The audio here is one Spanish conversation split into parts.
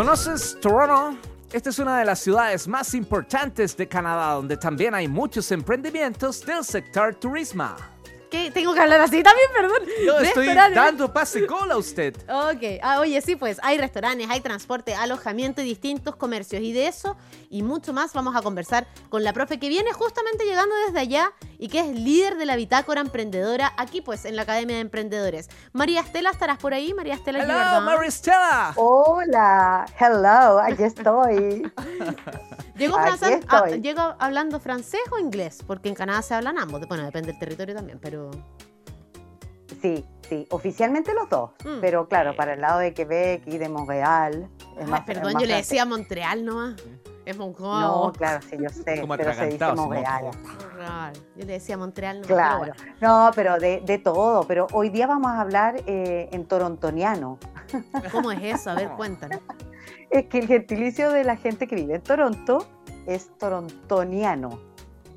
¿Conoces Toronto? Esta es una de las ciudades más importantes de Canadá, donde también hay muchos emprendimientos del sector turismo. ¿Qué? Tengo que hablar así también, perdón. Yo estoy dando pase gol a usted. Ok, ah, oye, sí, pues hay restaurantes, hay transporte, alojamiento y distintos comercios. Y de eso y mucho más vamos a conversar con la profe que viene justamente llegando desde allá y que es líder de la bitácora emprendedora aquí, pues, en la Academia de Emprendedores. María Estela, ¿estarás por ahí? María Estela Hello, Giverdón. Maristela. Hola, hello, aquí estoy. ¿Llegó, Aquí francés- ah, estoy. ¿Llegó hablando francés o inglés? Porque en Canadá se hablan ambos. Bueno, depende del territorio también, pero... Sí, sí, oficialmente los dos, Mm. pero claro, para el lado de Quebec y de Montreal. Es Ay, más, perdón, más yo le decía Montreal nomás. Es Montreal. No, claro, sí, yo sé, Como pero se dice Montreal. Montreal. Yo le decía Montreal nomás. Claro, pero bueno. no, pero de, de todo, pero hoy día vamos a hablar eh, en torontoniano. ¿Cómo es eso? A ver, cuéntanos. Es que el gentilicio de la gente que vive en Toronto es torontoniano.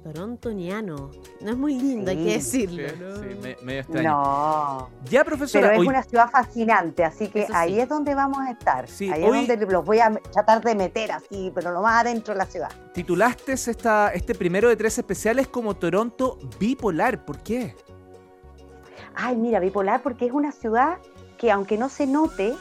Torontoniano. No es muy lindo, hay que. Sí, decirlo. ¿no? sí, me- medio extraño. No, Ya, pero profesora, es hoy- una ciudad fascinante, así que Eso ahí sí. es donde vamos a estar. Sí, ahí hoy- es donde los voy a tratar de meter así, pero lo más adentro de la ciudad. titulaste esta, este primero de tres especiales como Toronto bipolar. ¿Por qué? Ay, mira, bipolar porque es una ciudad que aunque no se note,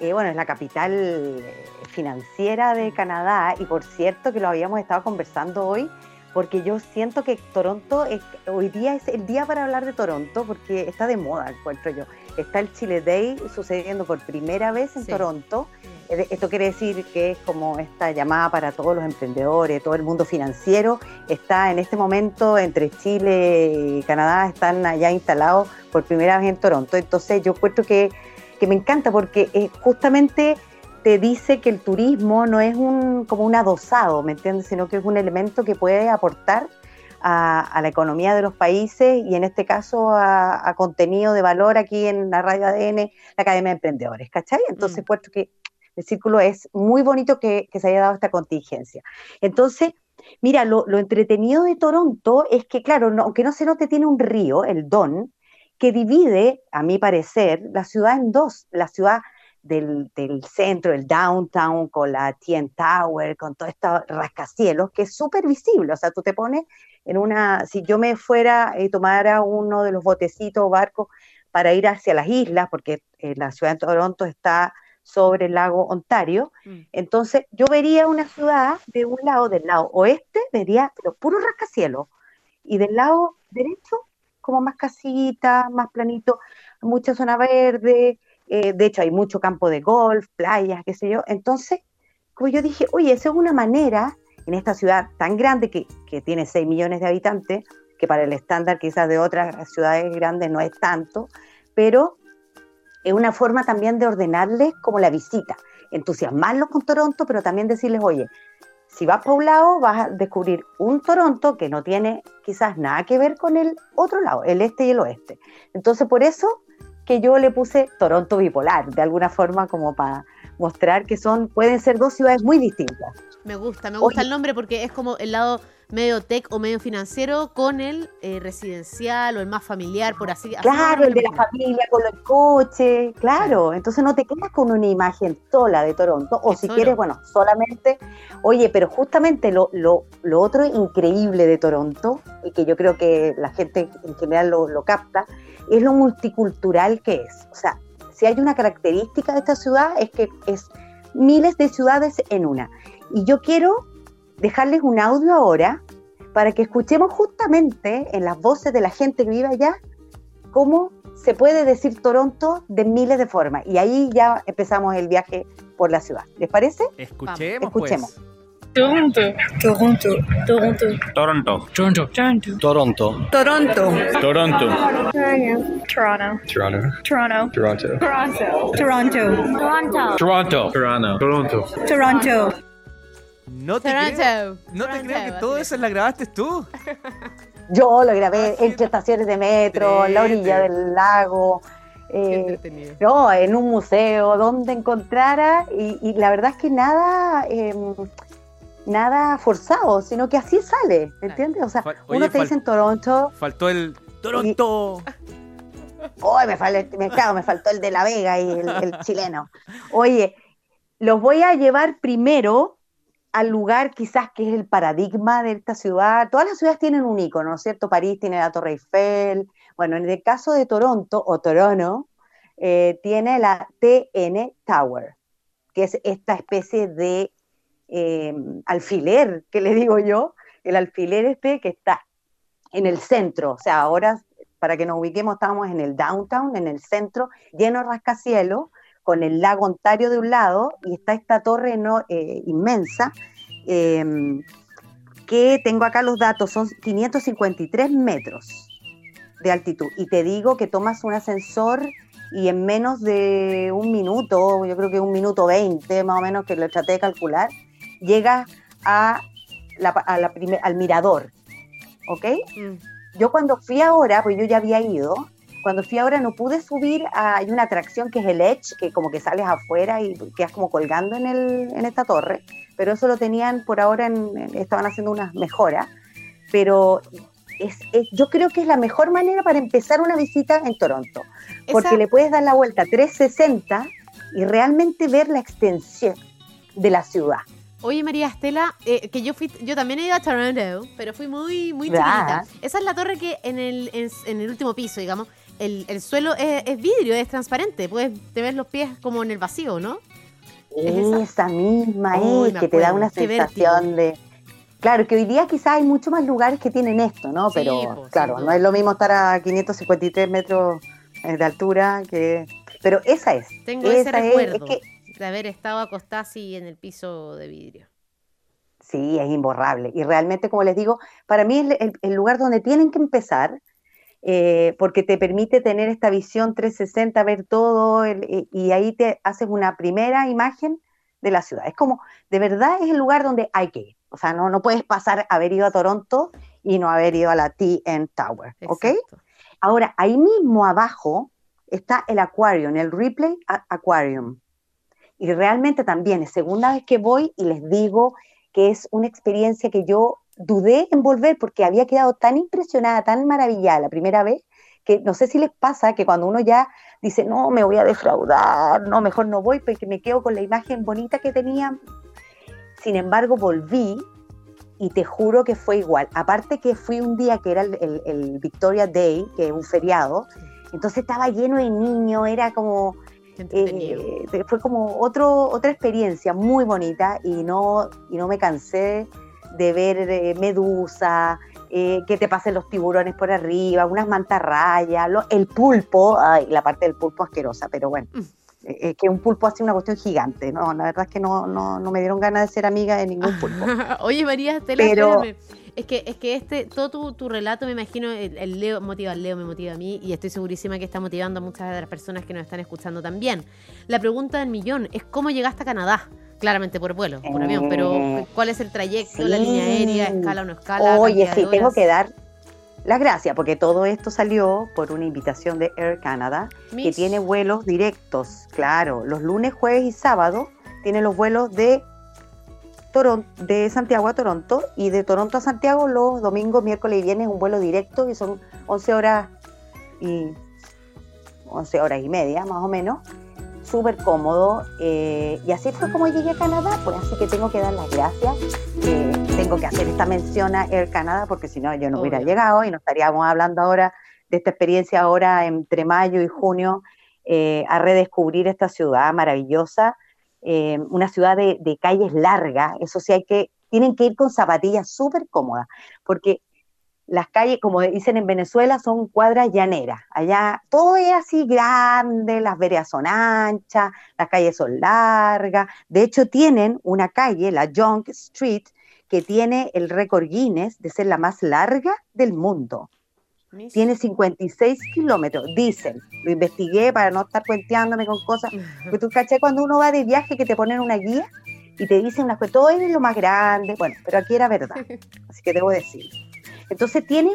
eh, bueno, es la capital eh, financiera de Canadá y por cierto que lo habíamos estado conversando hoy, porque yo siento que Toronto, es- hoy día es el día para hablar de Toronto porque está de moda, encuentro yo. Está el Chile Day sucediendo por primera vez en Sí. Toronto. Eh, Esto quiere decir que es como esta llamada para todos los emprendedores, todo el mundo financiero. Está en este momento entre Chile y Canadá, están allá instalados por primera vez en Toronto. Entonces yo encuentro que, que me encanta porque eh, justamente te dice que el turismo no es un como un adosado, ¿me entiendes? Sino que es un elemento que puede aportar a, a la economía de los países y en este caso a, a contenido de valor aquí en la radio ADN, la Academia de Emprendedores, ¿cachai? Entonces Mm. encuentro que el círculo es muy bonito que, que se haya dado esta contingencia. Entonces, mira, lo, lo entretenido de Toronto es que, claro, no- aunque no se note, tiene un río, el Don, que divide, a mi parecer, la ciudad en dos. La ciudad del, del centro, el downtown, con la TN Tower, con todo este rascacielos, que es súper visible. O sea, tú te pones en una, si yo me fuera y tomara uno de los botecitos o barcos para ir hacia las islas, porque eh, la ciudad de Toronto está sobre el lago Ontario, Mm. entonces yo vería una ciudad de un lado, del lado oeste, vería pero puro rascacielos, y del lado derecho como más casita, más planito, mucha zona verde, eh, de hecho hay mucho campo de golf, playas, qué sé yo, entonces como yo dije, oye, esa es una manera en esta ciudad tan grande que, que tiene 6 millones de habitantes, que para el estándar quizás de otras ciudades grandes no es tanto, pero es una forma también de ordenarles como la visita, entusiasmarlos con Toronto, pero también decirles, oye, si vas para un lado vas a descubrir un Toronto que no tiene quizás nada que ver con el otro lado, el este y el oeste. Entonces por eso que yo le puse Toronto bipolar, de alguna forma como para mostrar que son, pueden ser dos ciudades muy distintas. Me gusta, me gusta el nombre porque es como el lado medio tech o medio financiero con el eh, residencial o el más familiar, por así así Claro, el de la familia con los coches, claro. Entonces no te quedas con una imagen sola de Toronto, o si solo. quieres, bueno, solamente. Oye, pero justamente lo, lo, lo otro increíble de Toronto, y que yo creo que la gente en general lo, lo capta, es lo multicultural que es. O sea, si hay una característica de esta ciudad es que es miles de ciudades en una. Y yo quiero dejarles un audio ahora para que escuchemos justamente en las voces de la gente que vive allá cómo se puede decir Toronto de miles de formas. Y ahí ya empezamos el viaje por la ciudad. ¿Les parece? Escuchemos, Escuchemos. pues. Toronto. Toronto. Toronto. Toronto. Toronto. Toronto. Toronto. Toronto. Toronto. Toronto. Toronto. Toronto. Toronto. Toronto. Toronto. Toronto. Toronto. Toronto. No te creo, Toronto. no te creo que todo eso la grabaste tú. Yo lo grabé Así entre estaciones de metro, en la orilla del lago. Eh, no, en un museo, donde encontrara, y, y la verdad es que nada, eh, nada forzado, sino que así sale, ¿entiendes? O sea, Fal- uno oye, te dice en Toronto, Faltó el Toronto. ¡Ay, me, fal- me, claro, me faltó el de La Vega y el, el chileno! Oye, los voy a llevar primero al lugar quizás que es el paradigma de esta ciudad. Todas las ciudades tienen un icono, ¿no es cierto? París tiene la Torre Eiffel. Bueno, en el caso de Toronto o Toronto, eh, tiene la TN Tower, que es esta especie de eh, alfiler, que le digo yo, el alfiler este que está en el centro, o sea, ahora para que nos ubiquemos estábamos en el downtown, en el centro, lleno de rascacielos, con el lago Ontario de un lado y está esta torre no, eh, inmensa, em, que tengo acá los datos, son 553 metros de altitud. Y te digo que tomas un ascensor y en menos de un minuto, yo creo que un minuto veinte más o menos que lo traté de calcular, llegas a la, a la primer- al mirador, ¿ok? Mm. Yo cuando fui ahora, pues yo ya había ido, cuando fui ahora no pude subir, a- hay una atracción que es el Edge, que como que sales afuera y quedas como colgando en, el, en esta torre, pero eso lo tenían por ahora, en- estaban haciendo unas mejoras, pero es, es- yo creo que es la mejor manera para empezar una visita en Toronto, porque Esa- le puedes dar la vuelta 360 y realmente ver la extensión de la ciudad. Oye, María Estela, eh, que yo fui, yo también he ido a Toronto, pero fui muy, muy ¿Verdad? chiquitita. Esa es la torre que en el, en, en el último piso, digamos, el, el suelo es, es vidrio, es transparente. Puedes te ves los pies como en el vacío, ¿no? ¿Es esa? Misma Uy, es, que te da una qué sensación de... Claro, que hoy día quizás hay muchos más lugares que tienen esto, ¿no? Pero sin claro, no es lo mismo estar a 553 metros eh, de altura que... Pero esa es. Tengo ese esa es- recuerdo es que de haber estado acostada así en el piso de vidrio. Sí, es imborrable. Y realmente, como les digo, para mí es el, el lugar donde tienen que empezar, eh, porque te permite tener esta visión 360, ver todo, el- y- ahí te haces una primera imagen de la ciudad. Es como, de verdad es el lugar donde hay que ir. O sea, no, no puedes pasar haber ido a Toronto y no haber ido a la TN Tower, ¿ok? Exacto. Ahora, ahí mismo abajo está el Aquarium, el Ripley Aquarium. Y realmente también es segunda vez que voy y les digo que es una experiencia que yo dudé en volver porque había quedado tan impresionada, tan maravillada la primera vez, que no sé si les pasa que cuando uno ya dice, no, me voy a defraudar, no, mejor no voy porque me quedo con la imagen bonita que tenía. Sin embargo, volví y te juro que fue igual. Aparte que fui un día que era el, el- el Victoria Day, que es un feriado, entonces estaba lleno de niños, era como, eh, fue como otro, otra experiencia muy bonita y no, y no me cansé de ver eh, medusa, eh, que te pasen los tiburones por arriba, unas mantarrayas, lo- el pulpo, ay, la parte del pulpo asquerosa, pero bueno, Mm. eh, que un pulpo hace una cuestión gigante, ¿no? La verdad es que no, no, no me dieron ganas de ser amiga de ningún pulpo. Oye, María Estela, Pero-. Es que, es que este, todo tu, tu relato, me imagino, el, el Leo motiva al Leo, me motiva a mí, y estoy segurísima que está motivando a muchas de las personas que nos están escuchando también. La pregunta del millón es cómo llegaste a Canadá. Claramente por vuelo, por avión, pero Eh, ¿cuál es el trayecto, la línea aérea, escala o no escala? Oye, sí, tengo que dar las gracias porque todo esto salió por una invitación de Air Canada que tiene vuelos directos, claro, los lunes, jueves y sábado tiene los vuelos de Toron- de Santiago a Toronto y de Toronto a Santiago los domingos, miércoles y viernes un vuelo directo y son 11 horas y 11 horas y media más o menos, súper cómodo eh, y así fue como llegué a Canadá, pues así que tengo que dar las gracias, eh, tengo que hacer esta mención a Air Canada porque si no yo no hubiera llegado y no estaríamos hablando ahora de esta experiencia ahora entre mayo y junio eh, a redescubrir esta ciudad maravillosa, eh, una ciudad de, de calles largas, eso sí hay que, tienen que ir con zapatillas súper cómodas, porque las calles, como dicen en Venezuela, son cuadras llaneras. Allá todo es así grande, las veredas son anchas, las calles son largas. De hecho, tienen una calle, la Young Street, que tiene el récord Guinness de ser la más larga del mundo. Tiene 56 kilómetros, dicen. Lo investigué para no estar cuenteándome con cosas. Porque tú caché cuando uno va de viaje que te ponen una guía y te dicen unas cosas, todo es lo más grande. Bueno, pero aquí era verdad. Así que debo decir. Entonces tiene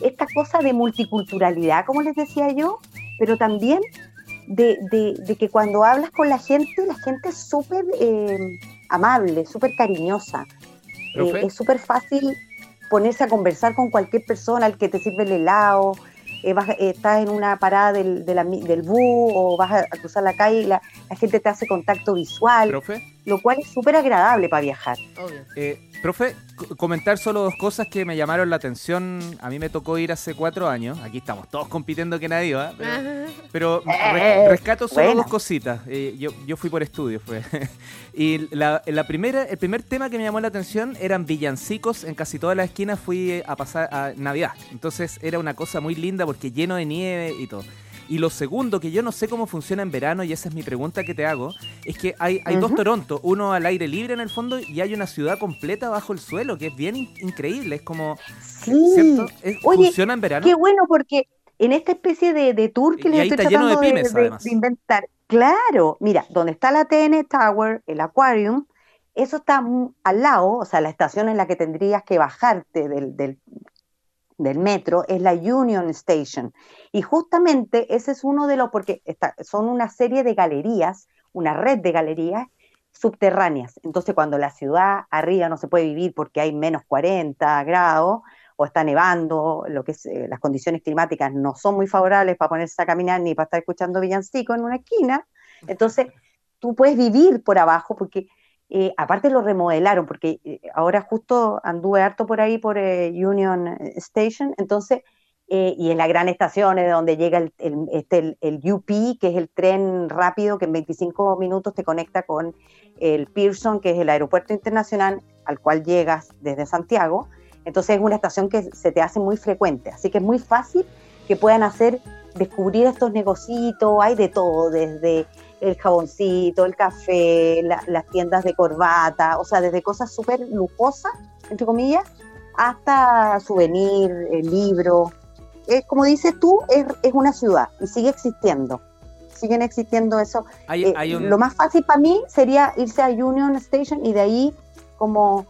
esta cosa de multiculturalidad, como les decía yo, pero también de, de- de que cuando hablas con la gente, la gente es súper eh, amable, súper cariñosa. Eh, es súper fácil ponerse a conversar con cualquier persona, al que te sirve el helado. eh, vas- eh, estás en una parada del, bus o vas a, a cruzar la calle y la, la gente te hace contacto visual, Profe, lo cual es súper agradable para viajar. Obvio. eh, profe, co- comentar solo dos cosas que me llamaron la atención. A mí me tocó ir hace cuatro años. Aquí estamos todos compitiendo que nadie va. Pero, Eh, re- rescato solo dos cositas. Eh, yo, yo fui por estudios, fue. y la, la primera, el primer tema que me llamó la atención eran villancicos. En casi todas las esquinas fui eh, a pasar a Navidad. Entonces era una cosa muy linda porque lleno de nieve y todo. Y lo segundo, que yo no sé cómo funciona en verano, y esa es mi pregunta que te hago, es que hay, hay dos. Toronto, uno al aire libre en el fondo y hay una ciudad completa bajo el suelo, que es bien in- increíble. Es como, Sí. ¿cierto? Es- Oye, ¿Funciona en verano? Qué bueno, porque en esta especie de, de tour que Y les ahí estoy está lleno de tratando de, inventar, claro, mira, donde está la TN Tower, el Aquarium, eso está al lado, o sea, la estación en la que tendrías que bajarte del, del, del metro es la Union Station. Y justamente ese es uno de los, porque está- son una serie de galerías, una red de galerías subterráneas. Entonces, cuando la ciudad arriba no se puede vivir porque hay menos 40 grados, o está nevando, lo que es, eh, las condiciones climáticas no son muy favorables para ponerse a caminar ni para estar escuchando villancico en una esquina. Entonces, tú puedes vivir por abajo porque eh, aparte lo remodelaron, porque eh, ahora justo anduve harto por ahí por eh, Union Station, entonces, eh, y en la gran estación es donde llega el, este, UP, que es el tren rápido que en 25 minutos te conecta con el Pearson, que es el aeropuerto internacional al cual llegas desde Santiago. Entonces es una estación que se te hace muy frecuente, así que es muy fácil que puedan hacer, descubrir estos negocitos, hay de todo, desde el jaboncito, el café, la- las tiendas de corbata, o sea, desde cosas súper lujosas, entre comillas, hasta souvenir, el libro. Es, como dices tú, es, es una ciudad y sigue existiendo. Siguen existiendo eso. Hay, Eh, hay un, Lo más fácil para mí sería irse a Union Station y de ahí como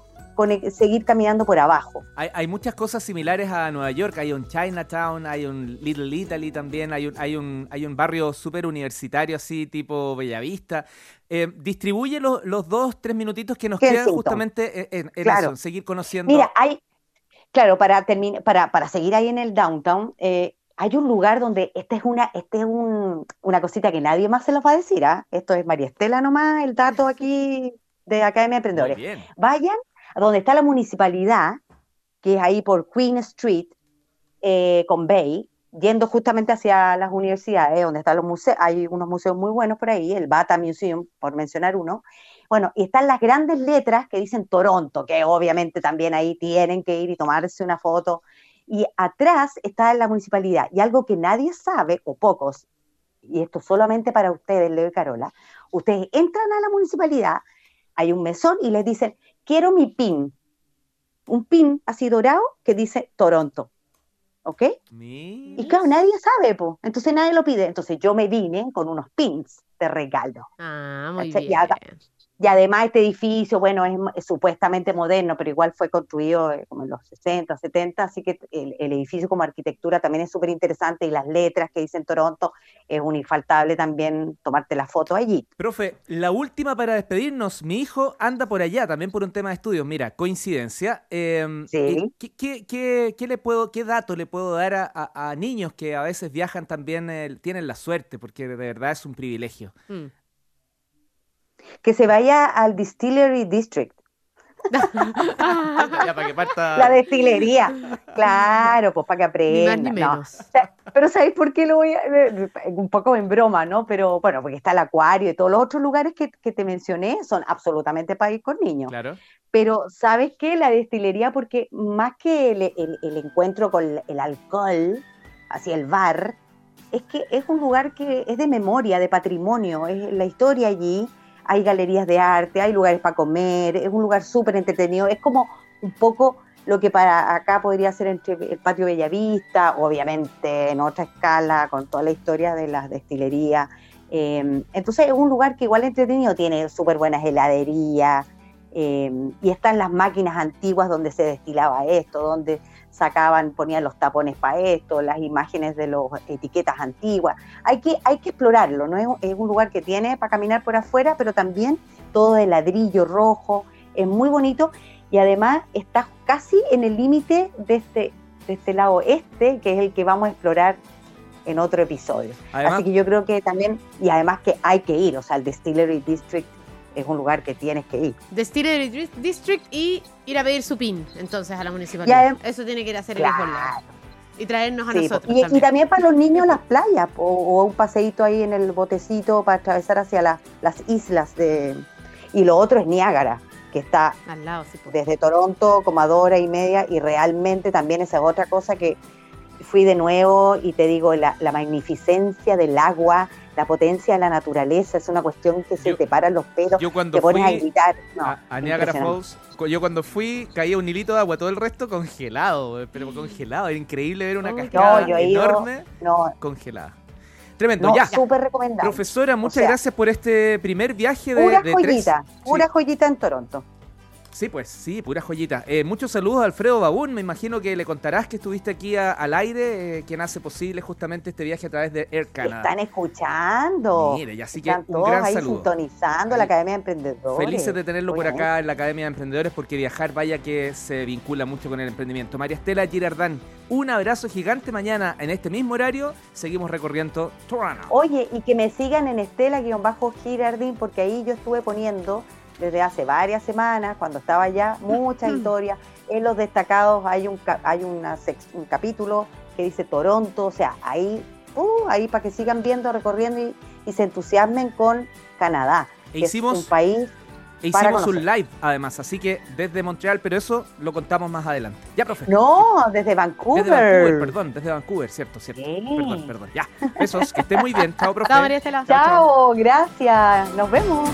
seguir caminando por abajo. Hay, hay muchas cosas similares a Nueva York. Hay un Chinatown, hay un Little Italy también, hay un, hay un, hay un barrio súper universitario así, tipo Bellavista. Eh, distribuye los, los dos, tres minutitos que nos quedan justamente en, en- en Claro. eso, seguir conociendo. Mira, hay, claro, para terminar, para, para seguir ahí en el downtown, eh, hay un lugar donde esta es una, este es un, una cosita que nadie más se los va a decir, ¿ah? Esto es María Estela nomás, el dato aquí de Academia de Emprendedores. bien. Vayan donde está la municipalidad, que es ahí por Queen Street, eh, con Bay, yendo justamente hacia las universidades, donde están los museos, hay unos museos muy buenos por ahí, el Bata Museum, por mencionar uno. Bueno, y están las grandes letras que dicen Toronto, que obviamente también ahí tienen que ir y tomarse una foto. Y atrás está la municipalidad. Y algo que nadie sabe, o pocos, y esto solamente para ustedes, Leo y Carola, ustedes entran a la municipalidad, hay un mesón y les dicen, quiero mi pin. Un pin así dorado que dice Toronto. ¿Ok? Y claro, nadie sabe, pues. Entonces nadie lo pide. Entonces yo me vine con unos pins de regalo. Ah, muy bien. Y además este edificio, bueno, es, es supuestamente moderno, pero igual fue construido eh, como en los 60, 70, así que el, el edificio como arquitectura también es súper interesante y las letras que dicen Toronto es un infaltable también tomarte la foto allí. Profe, la última para despedirnos. Mi hijo anda por allá, también por un tema de estudios. Mira, coincidencia. eh, Sí. eh, ¿qué, qué- qué- qué le puedo, ¿Qué dato le puedo dar a, a- a niños que a veces viajan también, eh, tienen la suerte? Porque de verdad es un privilegio. Mm. Que se vaya al Distillery District, ya, para que parta... la destilería. Claro, pues para que Ni más aprenda. ni no. menos. O sea, Pero ¿sabéis por qué lo voy a...? Un poco en broma, ¿no? Pero bueno, porque está el acuario y todos los otros lugares que, que te mencioné son absolutamente para ir con niños. Claro. Pero ¿sabes qué? La destilería, porque más que el, el- el encuentro con el alcohol, así el bar, es que es un lugar que es de memoria, de patrimonio, es la historia allí, hay galerías de arte, hay lugares para comer, es un lugar súper entretenido, es como un poco lo que para acá podría ser entre el patio Bellavista, obviamente en otra escala, con toda la historia de las destilerías. Eh, entonces es un lugar que igual entretenido, tiene súper buenas heladerías, eh, y están las máquinas antiguas donde se destilaba esto, donde sacaban, ponían los tapones para esto, las imágenes de las etiquetas antiguas. Hay que, hay que explorarlo, ¿no? Es, un- es un lugar que tiene para caminar por afuera, pero también todo de ladrillo rojo, es muy bonito y además está casi en el límite de este de este lado este, que es el que vamos a explorar en otro episodio. Además- Así que yo creo que también, y además que hay que ir, o sea, el Distillery District es un lugar que tienes que ir. Dri- District y ir a pedir su PIN, entonces, a la municipalidad. Eso tiene que ir a hacer el. Esbolado. Y traernos a Sí, nosotros y, y también. para los niños las playas, o, o un paseíto ahí en el botecito para atravesar hacia la- las islas de... Y lo otro es Niágara, que está Al lado, sí, pues. desde Toronto como a dos horas y media y realmente también esa es otra cosa que fui de nuevo y te digo, la, la magnificencia del agua, la potencia de la naturaleza, es una cuestión que se Yo- te paran los pelos, Yo cuando te pones a fui gritar. No, a, a Niagara. Falls, yo cuando fui caía un hilito de agua, todo el resto congelado, eh, pero congelado. Era increíble ver una cascada no, yo he ido- enorme No, congelada. Tremendo, no, ya. súper recomendable. Profesora, muchas sea, gracias por este primer viaje de, Pura de joyita, tres. pura Sí. joyita en Toronto. Sí, pues, sí, pura joyita. Eh, muchos saludos a Alfredo Babún. Me imagino que le contarás que estuviste aquí a- al aire, eh, quien hace posible justamente este viaje a través de Air Canada. Están escuchando. Mire, y así que Están un todos gran ahí saludo. sintonizando Ahí. la Academia de Emprendedores. Felices de tenerlo por Oye, acá en la Academia de Emprendedores porque viajar, vaya que se vincula mucho con el emprendimiento. María Estela Girardán, un abrazo gigante mañana en este mismo horario. Seguimos recorriendo Toronto. Oye, y que me sigan en Estela-Girardín, porque ahí yo estuve poniendo desde hace varias semanas, cuando estaba allá, muchas historias. En los destacados hay un ca- hay una un capítulo que dice Toronto, o sea, ahí, uh, ahí para que sigan viendo, recorriendo y, y se entusiasmen con Canadá, E que hicimos- es un país E para hicimos un live además, así que desde Montreal, pero eso lo contamos más adelante. Ya, profe. No, desde Vancouver. Desde Vancouver, perdón, desde Vancouver, cierto, cierto. Sí. Perdón, perdón. Ya. Besos, que esté muy bien. Chao, profe. Chao, María Estela. Chao, gracias. Nos vemos.